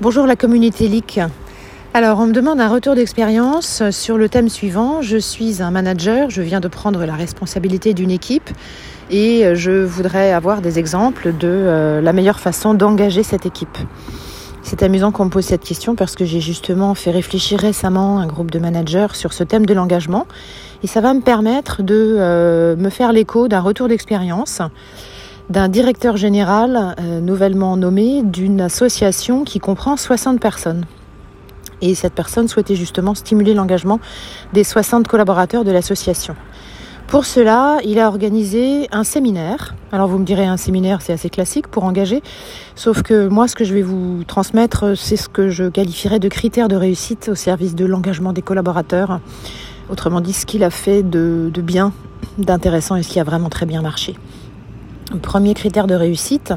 Bonjour la communauté LIC. Alors, on me demande un retour d'expérience sur le thème suivant. Je suis un manager, je viens de prendre la responsabilité d'une équipe et je voudrais avoir des exemples de euh, la meilleure façon d'engager cette équipe. C'est amusant qu'on me pose cette question parce que j'ai justement fait réfléchir récemment un groupe de managers sur ce thème de l'engagement et ça va me permettre de euh, me faire l'écho d'un retour d'expérience d'un directeur général euh, nouvellement nommé d'une association qui comprend 60 personnes. Et cette personne souhaitait justement stimuler l'engagement des 60 collaborateurs de l'association. Pour cela, il a organisé un séminaire. Alors vous me direz, un séminaire, c'est assez classique pour engager. Sauf que moi, ce que je vais vous transmettre, c'est ce que je qualifierais de critères de réussite au service de l'engagement des collaborateurs. Autrement dit, ce qu'il a fait de, de bien, d'intéressant et ce qui a vraiment très bien marché. Premier critère de réussite,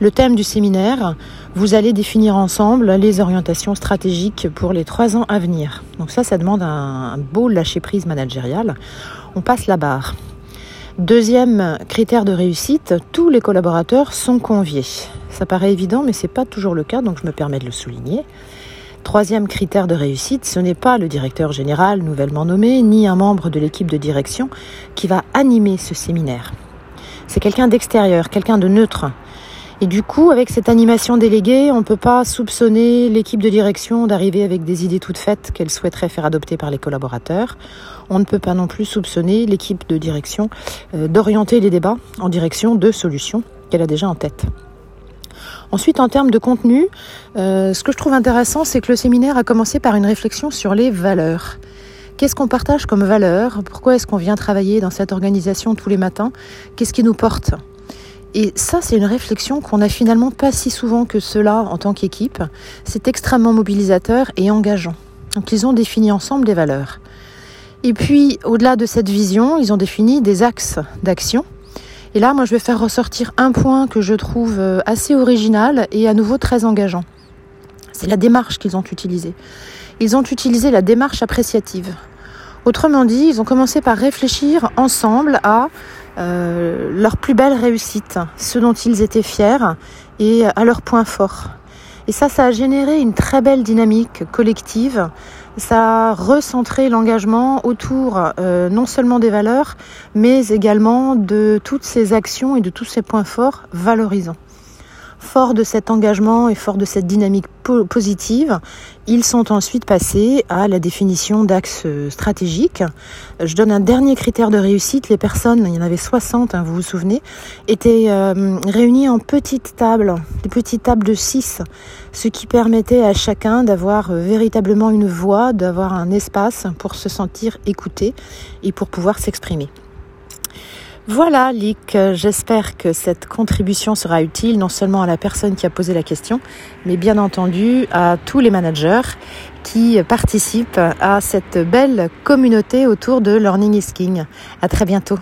le thème du séminaire, vous allez définir ensemble les orientations stratégiques pour les trois ans à venir. Donc ça, ça demande un, beau lâcher-prise managérial. On passe la barre. Deuxième critère de réussite, tous les collaborateurs sont conviés. Ça paraît évident, mais ce n'est pas toujours le cas, donc je me permets de le souligner. Troisième critère de réussite, ce n'est pas le directeur général nouvellement nommé, ni un membre de l'équipe de direction qui va animer ce séminaire. C'est quelqu'un d'extérieur, quelqu'un de neutre. Et du coup, avec cette animation déléguée, on ne peut pas soupçonner l'équipe de direction d'arriver avec des idées toutes faites qu'elle souhaiterait faire adopter par les collaborateurs. On ne peut pas non plus soupçonner l'équipe de direction euh, d'orienter les débats en direction de solutions qu'elle a déjà en tête. Ensuite, en termes de contenu, euh, ce que je trouve intéressant, c'est que le séminaire a commencé par une réflexion sur les valeurs. Qu'est-ce qu'on partage comme valeur? Pourquoi est-ce qu'on vient travailler dans cette organisation tous les matins? Qu'est-ce qui nous porte? Et ça, c'est une réflexion qu'on n'a finalement pas si souvent que cela en tant qu'équipe. C'est extrêmement mobilisateur et engageant. Donc ils ont défini ensemble des valeurs. Et puis, au-delà de cette vision, ils ont défini des axes d'action. Et là, moi, je vais faire ressortir un point que je trouve euh, assez original et à nouveau très engageant. C'est la démarche qu'ils ont utilisée. Ils ont utilisé la démarche appréciative. Autrement dit, ils ont commencé par réfléchir ensemble à euh, leur plus belle réussite, ce dont ils étaient fiers et à leurs points forts. Et ça, ça a généré une très belle dynamique collective. Ça a recentré l'engagement autour euh, non seulement des valeurs, mais également de toutes ces actions et de tous ces points forts valorisants. Fort de cet engagement et fort de cette dynamique positive, ils sont ensuite passés à la définition d'axes stratégiques. Je donne un dernier critère de réussite. Les personnes, il y en avait 60, hein, vous vous souvenez, étaient euh, réunies en petites tables, des petites tables de 6, ce qui permettait à chacun d'avoir euh, véritablement une voix, d'avoir un espace pour se sentir écouté et pour pouvoir s'exprimer. Voilà, Lick, j'espère que cette contribution sera utile non seulement à la personne qui a posé la question, mais bien entendu à tous les managers qui participent à cette belle communauté autour de Learning is King. À très bientôt.